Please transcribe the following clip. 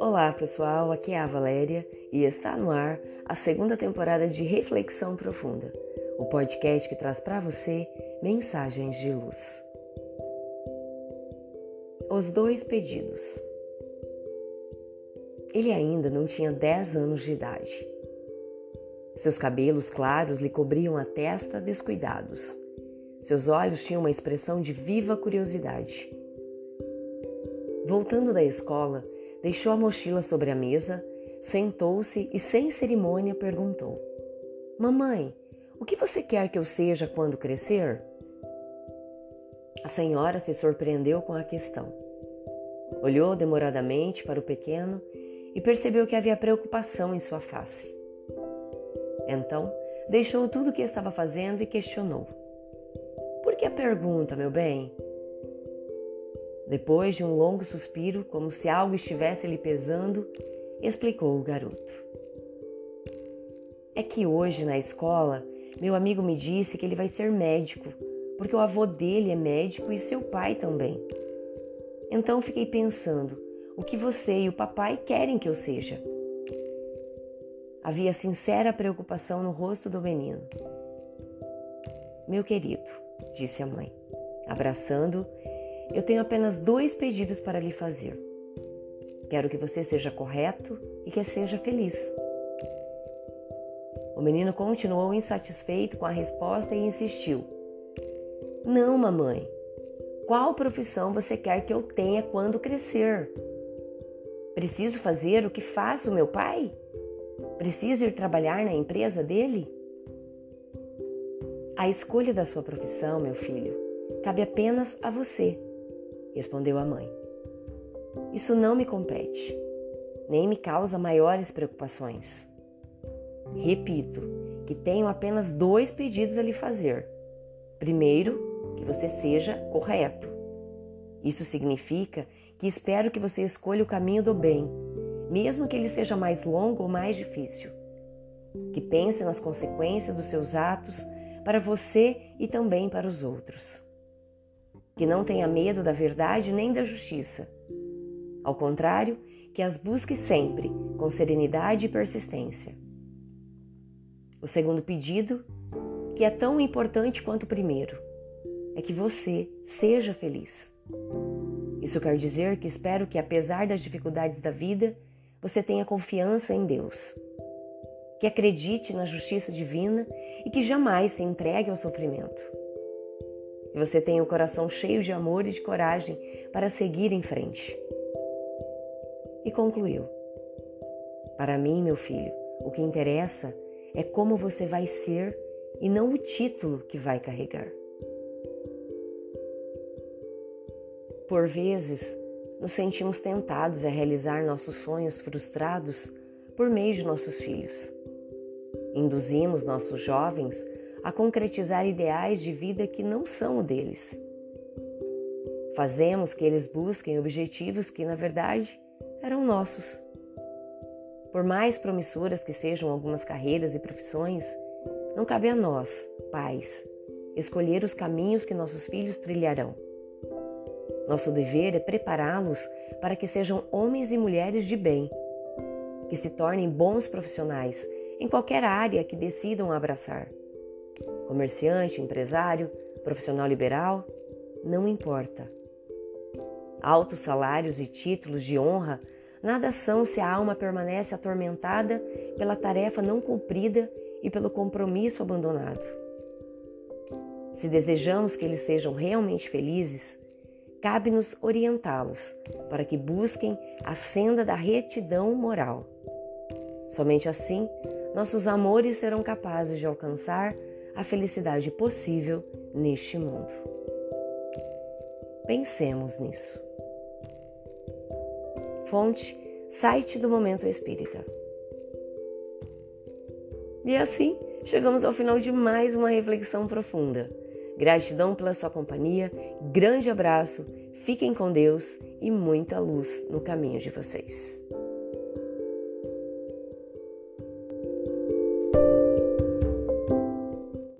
Olá pessoal, aqui é a Valéria e está no ar a segunda temporada de Reflexão Profunda, o podcast que traz para você mensagens de luz. Os dois pedidos. Ele ainda não tinha 10 anos de idade. Seus cabelos claros lhe cobriam a testa descuidados. Seus olhos tinham uma expressão de viva curiosidade. Voltando da escola, deixou a mochila sobre a mesa, sentou-se e, sem cerimônia, perguntou: Mamãe, o que você quer que eu seja quando crescer? A senhora se surpreendeu com a questão. Olhou demoradamente para o pequeno e percebeu que havia preocupação em sua face. Então, deixou tudo o que estava fazendo e questionou: Que a pergunta, meu bem? Depois de um longo suspiro, como se algo estivesse lhe pesando, explicou o garoto. É que hoje na escola, meu amigo me disse que ele vai ser médico, porque o avô dele é médico e seu pai também. Então fiquei pensando, o que você e o papai querem que eu seja? Havia sincera preocupação no rosto do menino. Meu querido, disse a mãe, abraçando eu tenho apenas dois pedidos para lhe fazer. Quero que você seja correto e que seja feliz. O menino continuou insatisfeito com a resposta e insistiu: Não, mamãe. Qual profissão você quer que eu tenha quando crescer? Preciso fazer o que faz o meu pai? Preciso ir trabalhar na empresa dele? A escolha da sua profissão, meu filho, cabe apenas a você respondeu a mãe. Isso não me compete, nem me causa maiores preocupações. Repito que tenho apenas dois pedidos a lhe fazer. Primeiro, que você seja correto. Isso significa que espero que você escolha o caminho do bem, mesmo que ele seja mais longo ou mais difícil. Que pense nas consequências dos seus atos para você e também para os outros que não tenha medo da verdade nem da justiça. Ao contrário, que as busque sempre com serenidade e persistência. O segundo pedido, que é tão importante quanto o primeiro, é que você seja feliz. Isso quer dizer que espero que, apesar das dificuldades da vida, você tenha confiança em Deus, que acredite na justiça divina e que jamais se entregue ao sofrimento que você tenha o coração cheio de amor e de coragem para seguir em frente. E concluiu: Para mim, meu filho, o que interessa é como você vai ser e não o título que vai carregar. Por vezes, nos sentimos tentados a realizar nossos sonhos frustrados por meio de nossos filhos. Induzimos nossos jovens a concretizar ideais de vida que não são o deles. Fazemos que eles busquem objetivos que, na verdade, eram nossos. Por mais promissoras que sejam algumas carreiras e profissões, não cabe a nós, pais, escolher os caminhos que nossos filhos trilharão. Nosso dever é prepará-los para que sejam homens e mulheres de bem, que se tornem bons profissionais em qualquer área que decidam abraçar comerciante, empresário, profissional liberal, não importa. Altos salários e títulos de honra nada são se a alma permanece atormentada pela tarefa não cumprida e pelo compromisso abandonado. Se desejamos que eles sejam realmente felizes, cabe-nos orientá-los para que busquem a senda da retidão moral. Somente assim, nossos amores serão capazes de alcançar a felicidade possível neste mundo. Pensemos nisso. Fonte: site do Momento Espírita. E assim, chegamos ao final de mais uma reflexão profunda. Gratidão pela sua companhia, grande abraço, fiquem com Deus e muita luz no caminho de vocês.